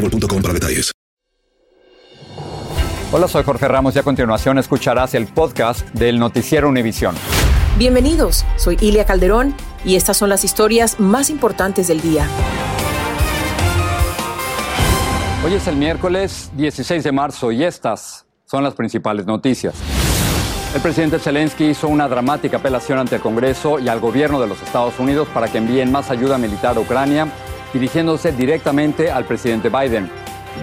boostmobile.com para detalles. Hola, soy Jorge Ramos y a continuación escucharás el podcast del Noticiero Univisión. Bienvenidos, soy Ilia Calderón y estas son las historias más importantes del día. Hoy es el miércoles 16 de marzo y estas son las principales noticias. El presidente Zelensky hizo una dramática apelación ante el Congreso y al gobierno de los Estados Unidos para que envíen más ayuda militar a Ucrania dirigiéndose directamente al presidente Biden.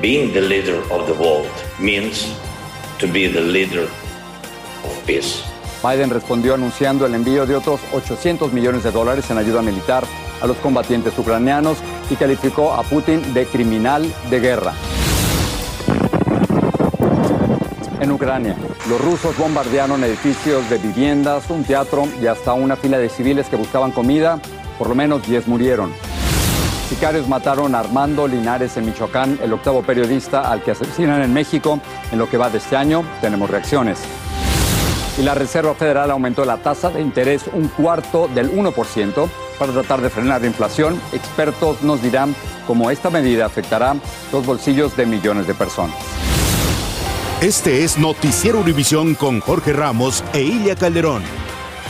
Being the leader of the world means to be the leader of peace. Biden respondió anunciando el envío de otros 800 millones de dólares en ayuda militar a los combatientes ucranianos y calificó a Putin de criminal de guerra. En Ucrania, los rusos bombardearon edificios de viviendas, un teatro y hasta una fila de civiles que buscaban comida. Por lo menos 10 murieron. Sicarios mataron a Armando Linares en Michoacán, el octavo periodista al que asesinan en México. En lo que va de este año, tenemos reacciones. Y la Reserva Federal aumentó la tasa de interés un cuarto del 1% para tratar de frenar la inflación. Expertos nos dirán cómo esta medida afectará los bolsillos de millones de personas. Este es Noticiero Univisión con Jorge Ramos e Ilia Calderón.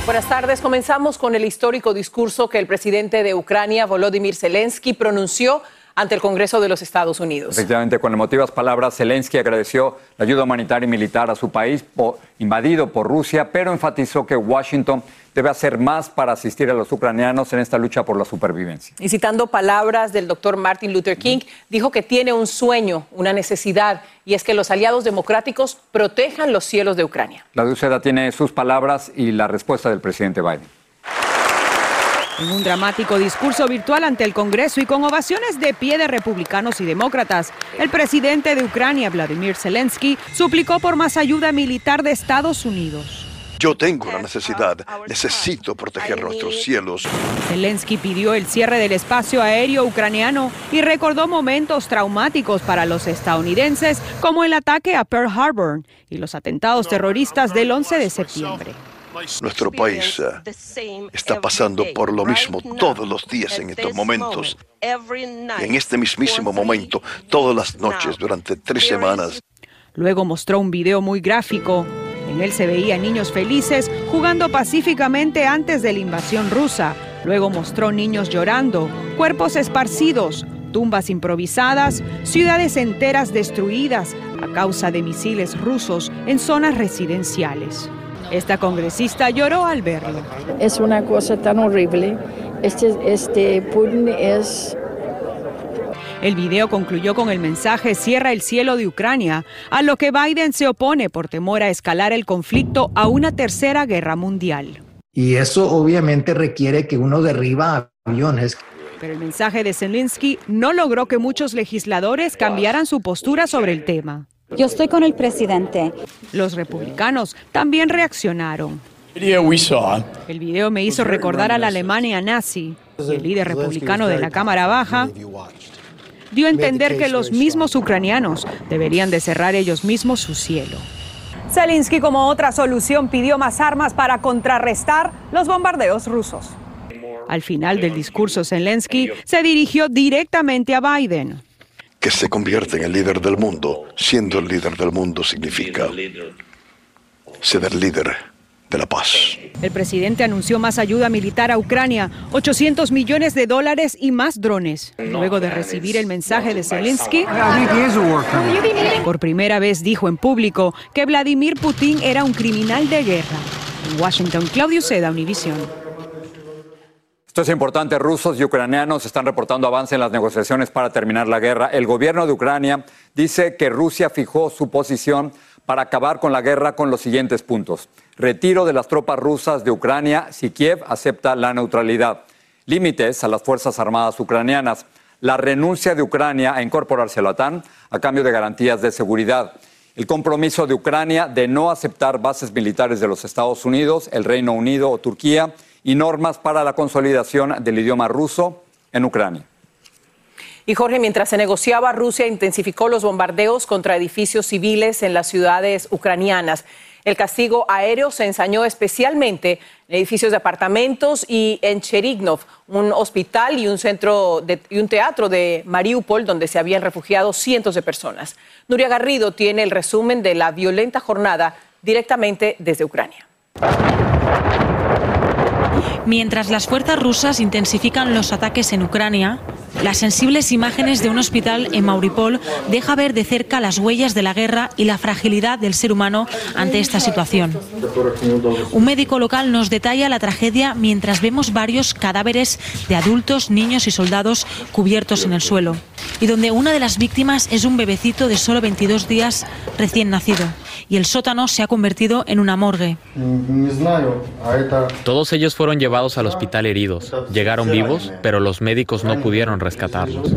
Buenas tardes. Comenzamos con el histórico discurso que el presidente de Ucrania, Volodymyr Zelensky, pronunció ante el Congreso de los Estados Unidos. Efectivamente, con emotivas palabras, Zelensky agradeció la ayuda humanitaria y militar a su país invadido por Rusia, pero enfatizó que Washington debe hacer más para asistir a los ucranianos en esta lucha por la supervivencia. Y citando palabras del doctor Martin Luther King, dijo que tiene un sueño, una necesidad, y es que los aliados democráticos protejan los cielos de Ucrania. La Duceda tiene sus palabras y la respuesta del presidente Biden. En un dramático discurso virtual ante el Congreso y con ovaciones de pie de republicanos y demócratas, el presidente de Ucrania, Vladimir Zelensky, suplicó por más ayuda militar de Estados Unidos. Yo tengo una necesidad, necesito proteger nuestros cielos. Zelensky pidió el cierre del espacio aéreo ucraniano y recordó momentos traumáticos para los estadounidenses como el ataque a Pearl Harbor y los atentados terroristas del 11 de septiembre. Nuestro país eh, está pasando por lo mismo todos los días en estos momentos. en este mismísimo momento, todas las noches, durante tres semanas. Luego mostró un video muy gráfico. En él se veía niños felices jugando pacíficamente antes de la invasión rusa. Luego mostró niños llorando, cuerpos esparcidos, tumbas improvisadas, ciudades enteras destruidas a causa de misiles rusos en zonas residenciales. Esta congresista lloró al verlo. Es una cosa tan horrible. Este, este Putin es el video concluyó con el mensaje Cierra el cielo de Ucrania, a lo que Biden se opone por temor a escalar el conflicto a una tercera guerra mundial. Y eso obviamente requiere que uno derriba aviones. Pero el mensaje de Zelensky no logró que muchos legisladores cambiaran su postura sobre el tema. Yo estoy con el presidente. Los republicanos también reaccionaron. El video me hizo recordar a la Alemania nazi. El líder republicano de la Cámara Baja dio a entender que los mismos ucranianos deberían de cerrar ellos mismos su cielo. Zelensky, como otra solución, pidió más armas para contrarrestar los bombardeos rusos. Al final del discurso, Zelensky se dirigió directamente a Biden. Que se convierte en el líder del mundo. Siendo el líder del mundo significa ser el líder de la paz. El presidente anunció más ayuda militar a Ucrania, 800 millones de dólares y más drones. Luego de recibir el mensaje de Zelensky, por primera vez dijo en público que Vladimir Putin era un criminal de guerra. En Washington, Claudio Seda, Univision. Esto es importante. Rusos y ucranianos están reportando avance en las negociaciones para terminar la guerra. El gobierno de Ucrania dice que Rusia fijó su posición para acabar con la guerra con los siguientes puntos. Retiro de las tropas rusas de Ucrania si Kiev acepta la neutralidad. Límites a las Fuerzas Armadas ucranianas. La renuncia de Ucrania a incorporarse a la OTAN a cambio de garantías de seguridad. El compromiso de Ucrania de no aceptar bases militares de los Estados Unidos, el Reino Unido o Turquía y normas para la consolidación del idioma ruso en Ucrania. Y Jorge, mientras se negociaba, Rusia intensificó los bombardeos contra edificios civiles en las ciudades ucranianas. El castigo aéreo se ensañó especialmente en edificios de apartamentos y en Cherignov, un hospital y un centro y un teatro de Mariupol donde se habían refugiado cientos de personas. Nuria Garrido tiene el resumen de la violenta jornada directamente desde Ucrania. Mientras las fuerzas rusas intensifican los ataques en Ucrania, las sensibles imágenes de un hospital en Mauripol deja ver de cerca las huellas de la guerra y la fragilidad del ser humano ante esta situación. Un médico local nos detalla la tragedia mientras vemos varios cadáveres de adultos, niños y soldados cubiertos en el suelo, y donde una de las víctimas es un bebecito de solo 22 días recién nacido y el sótano se ha convertido en una morgue. Todos ellos fueron llevados al hospital heridos. Llegaron vivos, pero los médicos no pudieron rescatarlos.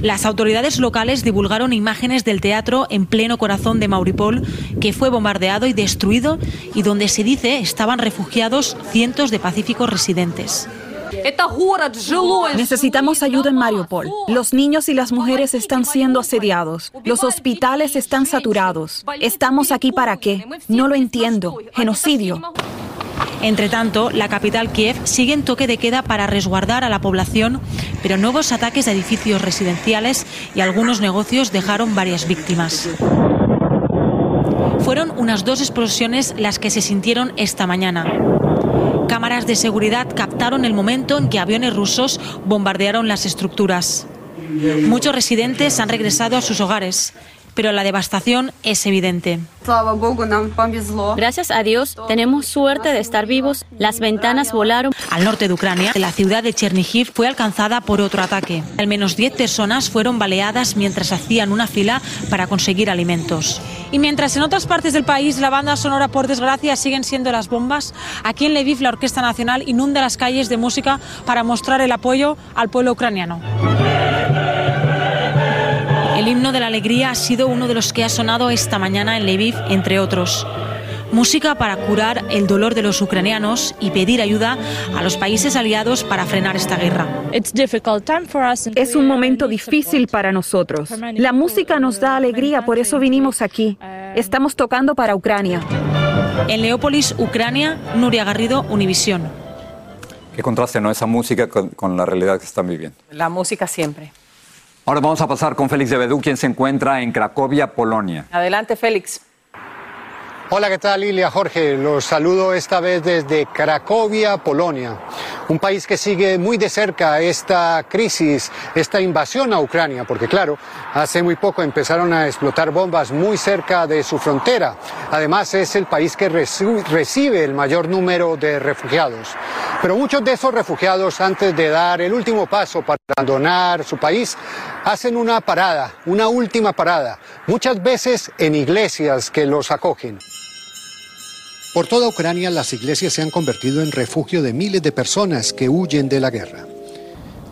Las autoridades locales divulgaron imágenes del teatro en pleno corazón de Mauripol, que fue bombardeado y destruido y donde se dice estaban refugiados cientos de pacíficos residentes. Necesitamos ayuda en Mariupol. Los niños y las mujeres están siendo asediados. Los hospitales están saturados. ¿Estamos aquí para qué? No lo entiendo. Genocidio. Entre tanto, la capital Kiev sigue en toque de queda para resguardar a la población, pero nuevos ataques a edificios residenciales y algunos negocios dejaron varias víctimas. Fueron unas dos explosiones las que se sintieron esta mañana. Cámaras de seguridad captaron el momento en que aviones rusos bombardearon las estructuras. Muchos residentes han regresado a sus hogares, pero la devastación es evidente. Gracias a Dios tenemos suerte de estar vivos. Las ventanas volaron. Al norte de Ucrania, la ciudad de Chernihiv fue alcanzada por otro ataque. Al menos 10 personas fueron baleadas mientras hacían una fila para conseguir alimentos. Y mientras en otras partes del país la banda sonora, por desgracia, siguen siendo las bombas, aquí en Lviv la Orquesta Nacional inunda las calles de música para mostrar el apoyo al pueblo ucraniano. El himno de la alegría ha sido uno de los que ha sonado esta mañana en Lviv, entre otros. Música para curar el dolor de los ucranianos y pedir ayuda a los países aliados para frenar esta guerra. Es un momento difícil para nosotros. La música nos da alegría, por eso vinimos aquí. Estamos tocando para Ucrania. En Leópolis, Ucrania, Nuria Garrido, Univisión. Qué contraste, ¿no? Esa música con, con la realidad que están viviendo. La música siempre. Ahora vamos a pasar con Félix de Bedú, quien se encuentra en Cracovia, Polonia. Adelante, Félix. Hola, ¿qué tal Lilia? Jorge, los saludo esta vez desde Cracovia, Polonia, un país que sigue muy de cerca esta crisis, esta invasión a Ucrania, porque claro, hace muy poco empezaron a explotar bombas muy cerca de su frontera. Además es el país que recibe el mayor número de refugiados. Pero muchos de esos refugiados, antes de dar el último paso para abandonar su país, hacen una parada, una última parada, muchas veces en iglesias que los acogen. Por toda Ucrania las iglesias se han convertido en refugio de miles de personas que huyen de la guerra.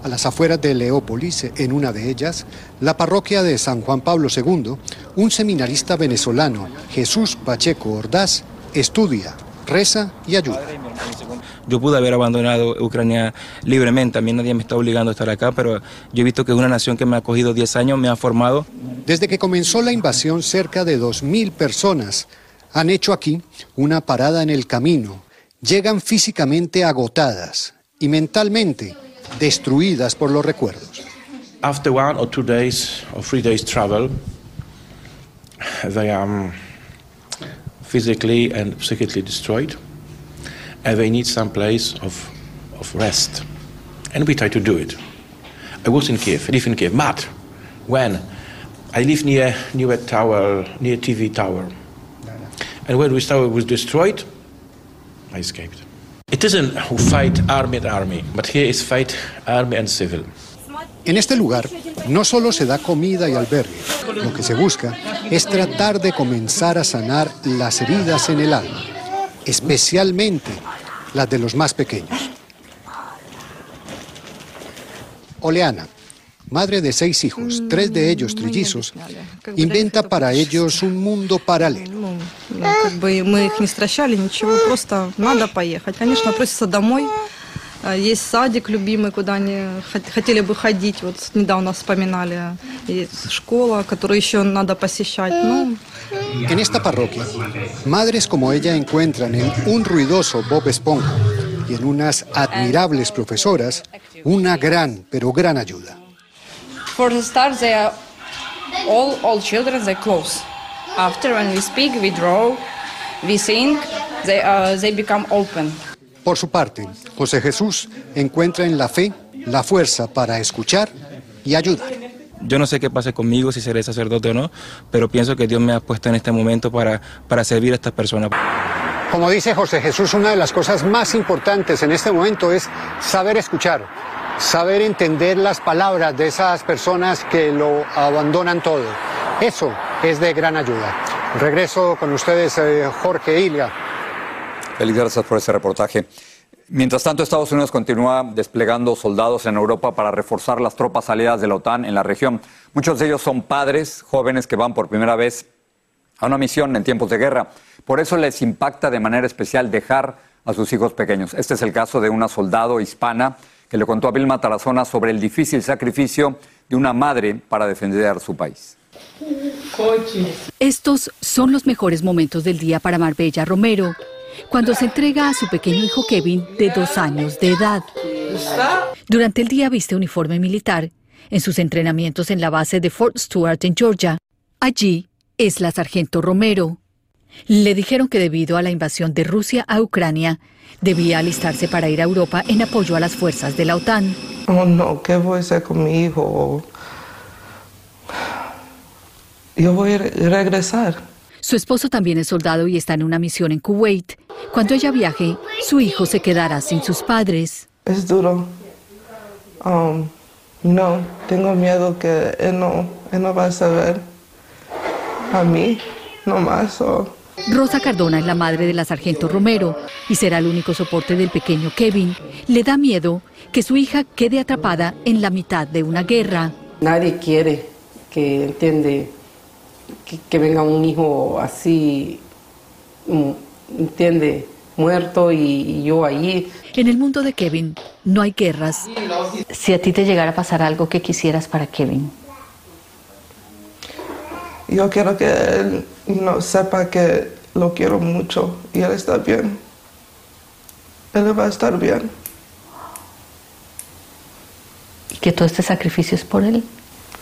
A las afueras de Leópolis, en una de ellas, la parroquia de San Juan Pablo II, un seminarista venezolano, Jesús Pacheco Ordaz, estudia, reza y ayuda. Yo pude haber abandonado Ucrania libremente, a mí nadie me está obligando a estar acá, pero yo he visto que es una nación que me ha acogido 10 años, me ha formado. Desde que comenzó la invasión, cerca de 2.000 personas han hecho aquí una parada en el camino. Llegan físicamente agotadas y mentalmente destruidas por los recuerdos. After one or two days or three days travel, they are physically and psychically destroyed, and they need some place of, of rest. And we try to do it. I was in Kiev, I live in Kiev, but when I live near near a tower, near TV tower, and when this tower was destroyed, I escaped. It isn't who fight army and army, but here is fight army and civil. En este lugar no solo se da comida y albergue, lo que se busca es tratar de comenzar a sanar las heridas en el alma, especialmente las de los más pequeños. Oleana, madre de seis hijos, tres de ellos trillizos, inventa para ellos un mundo paralelo. Мы их не стращали, ничего, просто надо поехать. Конечно, просятся домой. Есть садик любимый, куда они хотели бы ходить. Вот недавно вспоминали. Есть школа, которую еще надо посещать. Ну, En esta parroquia, madres como ella encuentran en un ruidoso Bob Esponja y en unas admirables profesoras una gran, pero gran ayuda. For the start, they are all all children. They close. After, when we speak, we draw, we sing. They uh, they become open. Por su parte, José Jesús encuentra en la fe la fuerza para escuchar y ayudar. Yo no sé qué pase conmigo, si seré sacerdote o no, pero pienso que Dios me ha puesto en este momento para, para servir a estas personas. Como dice José Jesús, una de las cosas más importantes en este momento es saber escuchar, saber entender las palabras de esas personas que lo abandonan todo. Eso es de gran ayuda. Regreso con ustedes, eh, Jorge Ilga. Feliz, gracias por ese reportaje. Mientras tanto, Estados Unidos continúa desplegando soldados en Europa para reforzar las tropas aliadas de la OTAN en la región. Muchos de ellos son padres jóvenes que van por primera vez a una misión en tiempos de guerra. Por eso les impacta de manera especial dejar a sus hijos pequeños. Este es el caso de una soldado hispana que le contó a Vilma Tarazona sobre el difícil sacrificio de una madre para defender su país. Estos son los mejores momentos del día para Marbella Romero, cuando se entrega a su pequeño hijo Kevin de dos años de edad. Durante el día viste uniforme militar en sus entrenamientos en la base de Fort Stewart en Georgia. Allí es la sargento Romero. Le dijeron que debido a la invasión de Rusia a Ucrania, debía alistarse para ir a Europa en apoyo a las fuerzas de la OTAN. Oh no, ¿qué voy a hacer con mi hijo? Yo voy a regresar. Su esposo también es soldado y está en una misión en Kuwait. Cuando ella viaje, su hijo se quedará sin sus padres. Es duro. Um, no, tengo miedo que él no, él no va a saber a mí, no más. o- Rosa Cardona es la madre de la sargento Romero y será el único soporte del pequeño Kevin. Le da miedo que su hija quede atrapada en la mitad de una guerra. Nadie quiere que entiende que, que venga un hijo así, mm, entiende, muerto y, y yo allí. En el mundo de Kevin no hay guerras. Si a ti te llegara a pasar algo que quisieras para Kevin, Yo quiero que él no sepa que lo quiero mucho y él está bien. Él va a estar bien. y que todo este sacrificio es por él,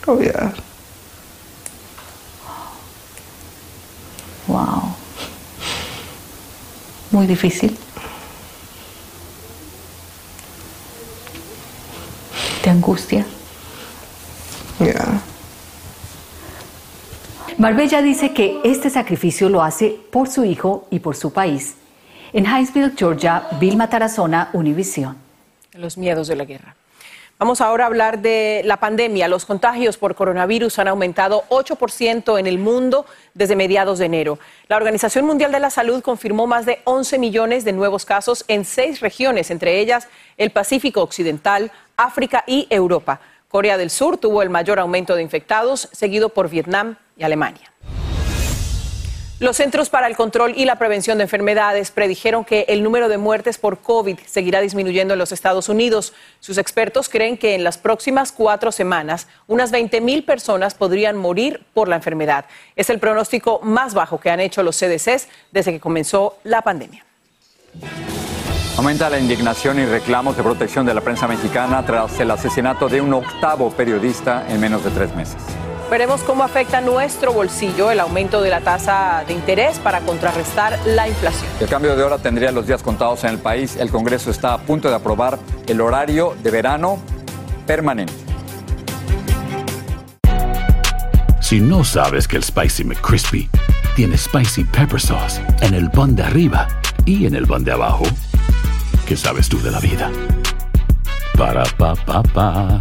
Oh, yeah. Muy difícil. ¿Te angustia? Yeah. Marbella dice que este sacrificio lo hace por su hijo y por su país. En Hinesville, Georgia, Vilma Tarazona, Univisión. Los miedos de la guerra. Vamos ahora a hablar de la pandemia. Los contagios por coronavirus han aumentado 8% en el mundo desde mediados de enero. La Organización Mundial de la Salud confirmó más de 11 millones de nuevos casos en seis regiones, entre ellas el Pacífico Occidental, África y Europa. Corea del Sur tuvo el mayor aumento de infectados, seguido por Vietnam y Alemania. Los Centros para el Control y la Prevención de Enfermedades predijeron que el número de muertes por COVID seguirá disminuyendo en los Estados Unidos. Sus expertos creen que en las próximas cuatro semanas unas 20 mil personas podrían morir por la enfermedad. Es el pronóstico más bajo que han hecho los CDCs desde que comenzó la pandemia. Aumenta la indignación y reclamos de protección de la prensa mexicana tras el asesinato de un octavo periodista en menos de tres meses. Veremos cómo afecta nuestro bolsillo el aumento de la tasa de interés para contrarrestar la inflación. El cambio de hora tendría los días contados en el país. El Congreso está a punto de aprobar el horario de verano permanente. Si no sabes que el Spicy McCrispy tiene Spicy Pepper Sauce en el pan de arriba y en el pan de abajo, ¿Qué sabes tú de la vida? Para, pa, pa, pa.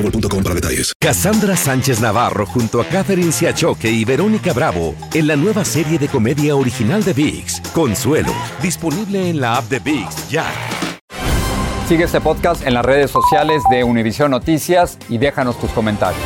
boostmobile.com para detalles. Cassandra Sánchez Navarro junto a Catherine Siachoque y Verónica Bravo en la nueva serie de comedia original de VIX, Consuelo, disponible en la app de VIX ya. Sigue este podcast en las redes sociales de Univision Noticias y déjanos tus comentarios.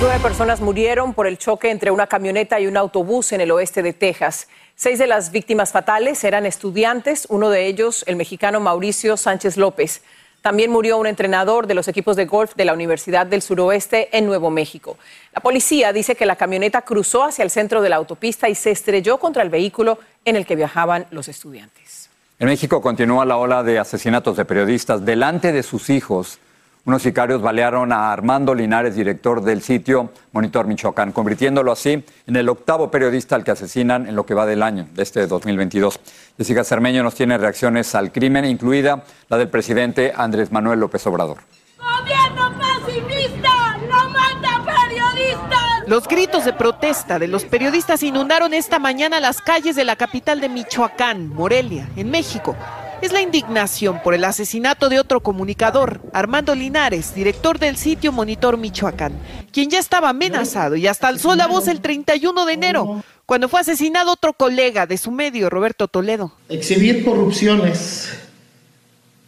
Nueve personas murieron por el choque entre una camioneta y un autobús en el oeste de Texas. Seis de las víctimas fatales eran estudiantes, uno de ellos el mexicano Mauricio Sánchez López. También murió un entrenador de los equipos de golf de la Universidad del Suroeste en Nuevo México. La policía dice que la camioneta cruzó hacia el centro de la autopista y se estrelló contra el vehículo en el que viajaban los estudiantes. En México continúa la ola de asesinatos de periodistas delante de sus hijos. Unos sicarios balearon a Armando Linares, director del sitio Monitor Michoacán, convirtiéndolo así en el octavo periodista al que asesinan en lo que va del año, de este 2022. Jessica Cermeño nos tiene reacciones al crimen, incluida la del presidente Andrés Manuel López Obrador. ¡Gobierno pacifista! ¡No mata periodistas! Los gritos de protesta de los periodistas inundaron esta mañana las calles de la capital de Michoacán, Morelia, en México es la indignación por el asesinato de otro comunicador, Armando Linares, director del sitio Monitor Michoacán, quien ya estaba amenazado y hasta alzó la voz el 31 de enero, cuando fue asesinado otro colega de su medio, Roberto Toledo. Exhibir corrupciones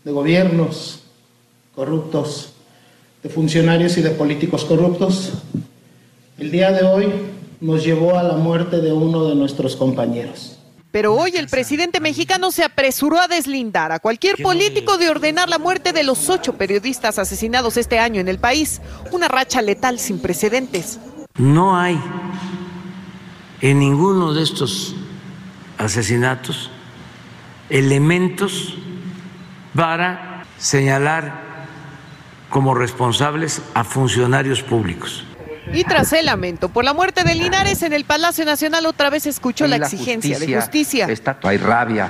de gobiernos corruptos, de funcionarios y de políticos corruptos, el día de hoy nos llevó a la muerte de uno de nuestros compañeros. Pero hoy el presidente mexicano se apresuró a deslindar a cualquier político de ordenar la muerte de los ocho periodistas asesinados este año en el país, una racha letal sin precedentes. No hay en ninguno de estos asesinatos elementos para señalar como responsables a funcionarios públicos. Y tras el lamento por la muerte de Linares en el Palacio Nacional, otra vez escuchó la, exigencia de justicia. hay rabia,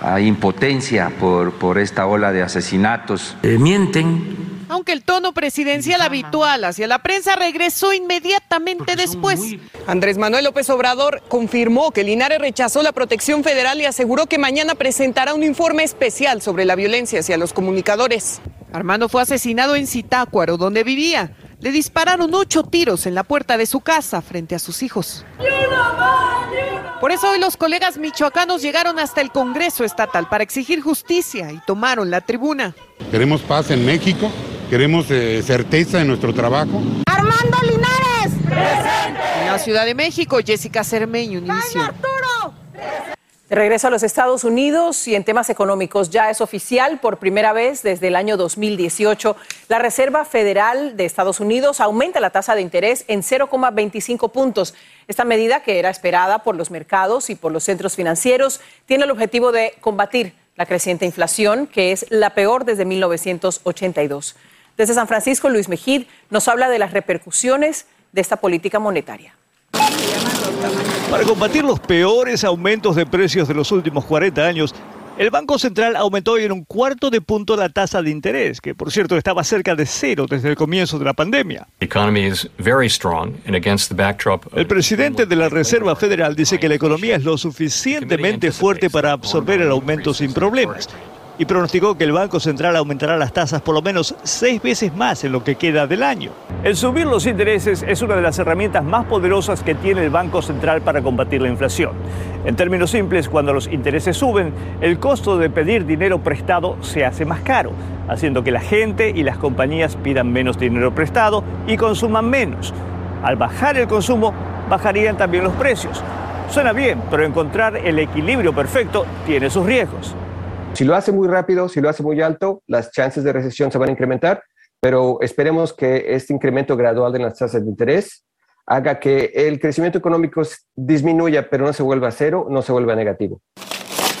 hay impotencia por, por esta ola de asesinatos. Eh, mienten. Aunque el tono presidencial habitual hacia la prensa regresó inmediatamente después. Andrés Manuel López Obrador confirmó que Linares rechazó la protección federal y aseguró que mañana presentará un informe especial sobre la violencia hacia los comunicadores. Armando fue asesinado en Zitácuaro, donde vivía. Le dispararon ocho tiros en la puerta de su casa frente a sus hijos. Por eso hoy los colegas michoacanos llegaron hasta el Congreso Estatal para exigir justicia y tomaron la tribuna. Queremos paz en México, queremos eh, certeza en nuestro trabajo. Armando Linares, presente. En la Ciudad de México, Jessica Cermeño, Univision. De regreso a los Estados Unidos y en temas económicos ya es oficial por primera vez desde el año 2018. La Reserva Federal de Estados Unidos aumenta la tasa de interés en 0,25 puntos. Esta medida, que era esperada por los mercados y por los centros financieros, tiene el objetivo de combatir la creciente inflación, que es la peor desde 1982. Desde San Francisco, Luis Mejid nos habla de las repercusiones de esta política monetaria. Para combatir los peores aumentos de precios de los últimos 40 años, el Banco Central aumentó hoy en un cuarto de punto la tasa de interés, que por cierto estaba cerca de cero desde el comienzo de la pandemia. El presidente de la Reserva Federal dice que la economía es lo suficientemente fuerte para absorber el aumento sin problemas y pronosticó que el Banco Central aumentará las tasas por lo menos seis veces más en lo que queda del año. El subir los intereses es una de las herramientas más poderosas que tiene el Banco Central para combatir la inflación. En términos simples, cuando los intereses suben, el costo de pedir dinero prestado se hace más caro, haciendo que la gente y las compañías pidan menos dinero prestado y consuman menos. Al bajar el consumo, bajarían también los precios. Suena bien, pero encontrar el equilibrio perfecto tiene sus riesgos. Si lo hace muy rápido, si lo hace muy alto, las chances de recesión se van a incrementar, pero esperemos que este incremento gradual de las tasas de interés haga que el crecimiento económico disminuya, pero no se vuelva a cero, no se vuelva negativo.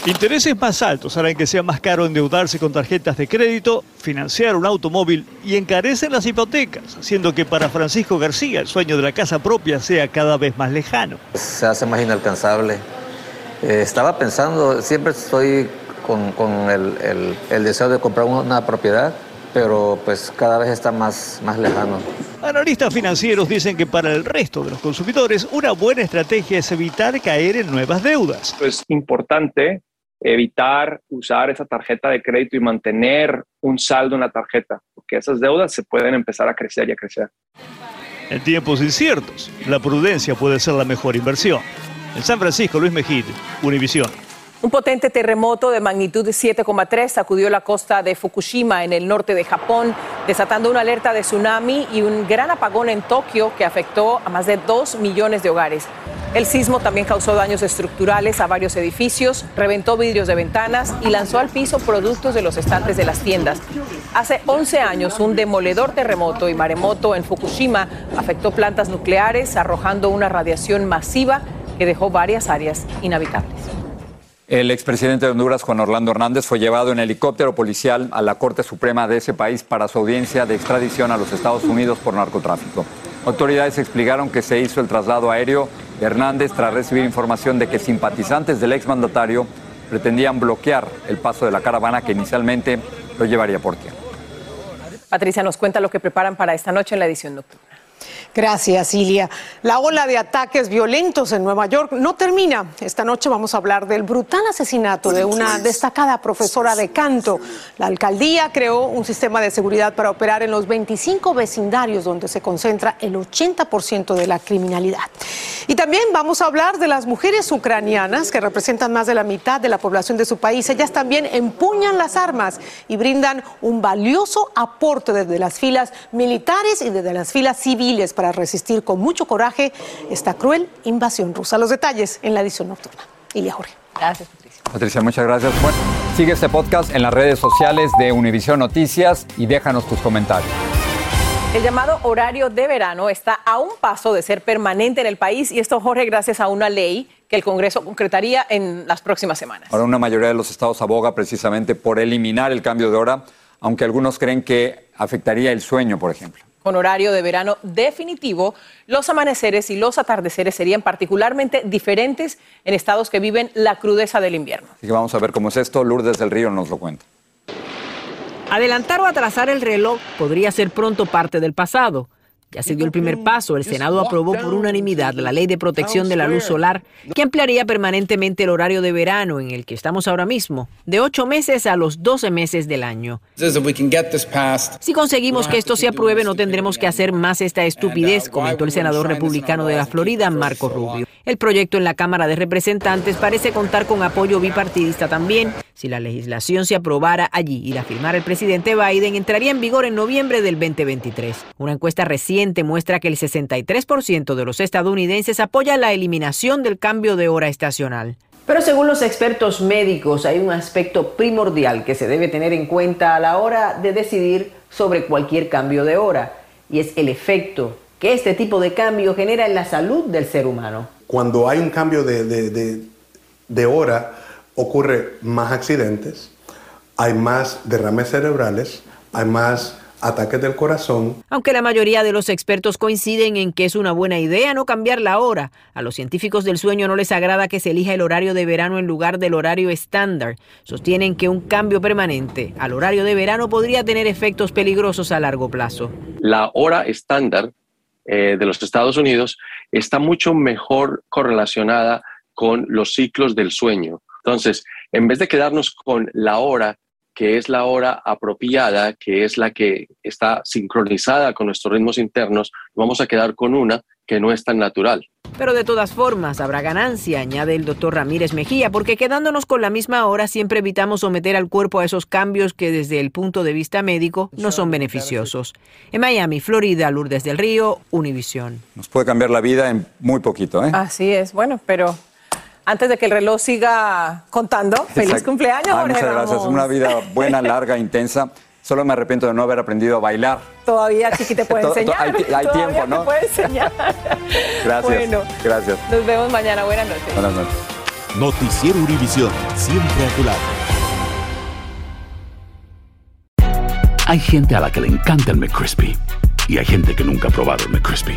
Intereses más altos harán que sea más caro endeudarse con tarjetas de crédito, financiar un automóvil y encarecen las hipotecas, haciendo que para Francisco García el sueño de la casa propia sea cada vez más lejano. Se hace más inalcanzable. Eh, estaba pensando, siempre estoy con, con el, el- el deseo de comprar una propiedad, pero pues cada vez está más, más lejano. Analistas financieros dicen que para el resto de los consumidores una buena estrategia es evitar caer en nuevas deudas. Es importante evitar usar esa tarjeta de crédito y mantener un saldo en la tarjeta, porque esas deudas se pueden empezar a crecer y a crecer. En tiempos inciertos, la prudencia puede ser la mejor inversión. En San Francisco, Luis Mejid, Univisión. Un potente terremoto de magnitud de 7,3 sacudió la costa de Fukushima en el norte de Japón, desatando una alerta de tsunami y un gran apagón en Tokio que afectó a más de 2 millones de hogares. El sismo también causó daños estructurales a varios edificios, reventó vidrios de ventanas y lanzó al piso productos de los estantes de las tiendas. Hace 11 años, un demoledor terremoto y maremoto en Fukushima afectó plantas nucleares, arrojando una radiación masiva que dejó varias áreas inhabitables. El expresidente de Honduras, Juan Orlando Hernández, fue llevado en helicóptero policial a la Corte Suprema de ese país para su audiencia de extradición a los Estados Unidos por narcotráfico. Autoridades explicaron que se hizo el traslado aéreo de Hernández tras recibir información de que simpatizantes del exmandatario pretendían bloquear el paso de la caravana que inicialmente lo llevaría por tierra. Patricia nos cuenta lo que preparan para esta noche en la edición nocturna. Gracias, Ilia. La ola de ataques violentos en Nueva York no termina. Esta noche vamos a hablar del brutal asesinato de una destacada profesora de canto. La alcaldía creó un sistema de seguridad para operar en los 25 vecindarios donde se concentra el 80% de la criminalidad. Y también vamos a hablar de las mujeres ucranianas que representan más de la mitad de la población de su país. Ellas también empuñan las armas y brindan un valioso aporte desde las filas militares y desde las filas civiles para resistir con mucho coraje esta cruel invasión rusa. Los detalles en la edición nocturna. Ilia Jorge. Gracias, Patricia. Patricia, muchas gracias. Bueno, sigue este podcast en las redes sociales de Univision Noticias y déjanos tus comentarios. El llamado horario de verano está a un paso de ser permanente en el país y esto, Jorge, gracias a una ley que el Congreso concretaría en las próximas semanas. Ahora una mayoría de los estados aboga precisamente por eliminar el cambio de hora, aunque algunos creen que afectaría el sueño, por ejemplo. Con horario de verano definitivo, los amaneceres y los atardeceres serían particularmente diferentes en estados que viven la crudeza del invierno. Así que vamos a ver cómo es esto. Lourdes del Río nos lo cuenta. Adelantar o atrasar el reloj podría ser pronto parte del pasado. Ya se dio el primer paso. El Senado aprobó por unanimidad la ley de protección de la luz solar que ampliaría permanentemente el horario de verano en el que estamos ahora mismo, de 8 meses a los 12 meses del año. Si conseguimos que esto se apruebe, no tendremos que hacer más esta estupidez, comentó el senador republicano de la Florida, Marco Rubio. El proyecto en la Cámara de Representantes parece contar con apoyo bipartidista también. Si la legislación se aprobara allí y la firmara el presidente Biden, entraría en vigor en noviembre del 2023. Una encuesta reciente muestra que el 63% de los estadounidenses apoya la eliminación del cambio de hora estacional. Pero según los expertos médicos, hay un aspecto primordial que se debe tener en cuenta a la hora de decidir sobre cualquier cambio de hora, y es el efecto que este tipo de cambio genera en la salud del ser humano. Cuando hay un cambio de, de- de- de hora, ocurre más accidentes, hay más derrames cerebrales, hay más ataques del corazón, Aunque la mayoría de los expertos coinciden en que es una buena idea no cambiar la hora, a los científicos del sueño no les agrada que se elija el horario de verano en lugar del horario estándar. Sostienen que un cambio permanente al horario de verano podría tener efectos peligrosos a largo plazo. la hora estándar eh, de los Estados Unidos está mucho mejor correlacionada con los ciclos del sueño. Entonces, en vez de quedarnos con la hora, que es la hora apropiada, que es la que está sincronizada con nuestros ritmos internos, vamos a quedar con una que no es tan natural. Pero de todas formas, habrá ganancia, añade el doctor Ramírez Mejía, porque quedándonos con la misma hora siempre evitamos someter al cuerpo a esos cambios que desde el punto de vista médico no son beneficiosos. En Miami, Florida, Lourdes del Río, Univisión. Nos puede cambiar la vida en muy poquito, ¿eh? Así es, bueno, pero antes de que el reloj siga contando, feliz Exacto. cumpleaños, Ay, Jorge muchas gracias. Ramos. Una vida buena, larga, intensa. Solo me arrepiento de no haber aprendido a bailar. Todavía Chiqui te puede enseñar. hay tiempo, te ¿no? puede enseñar. Gracias. Bueno. Gracias. Nos vemos mañana. Buenas noches. Buenas noches. Noticiero Univisión, siempre a tu lado. Hay gente a la que le encanta el McCrispy y hay gente que nunca ha probado el McCrispy.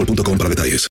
boostmobile.com para detalles.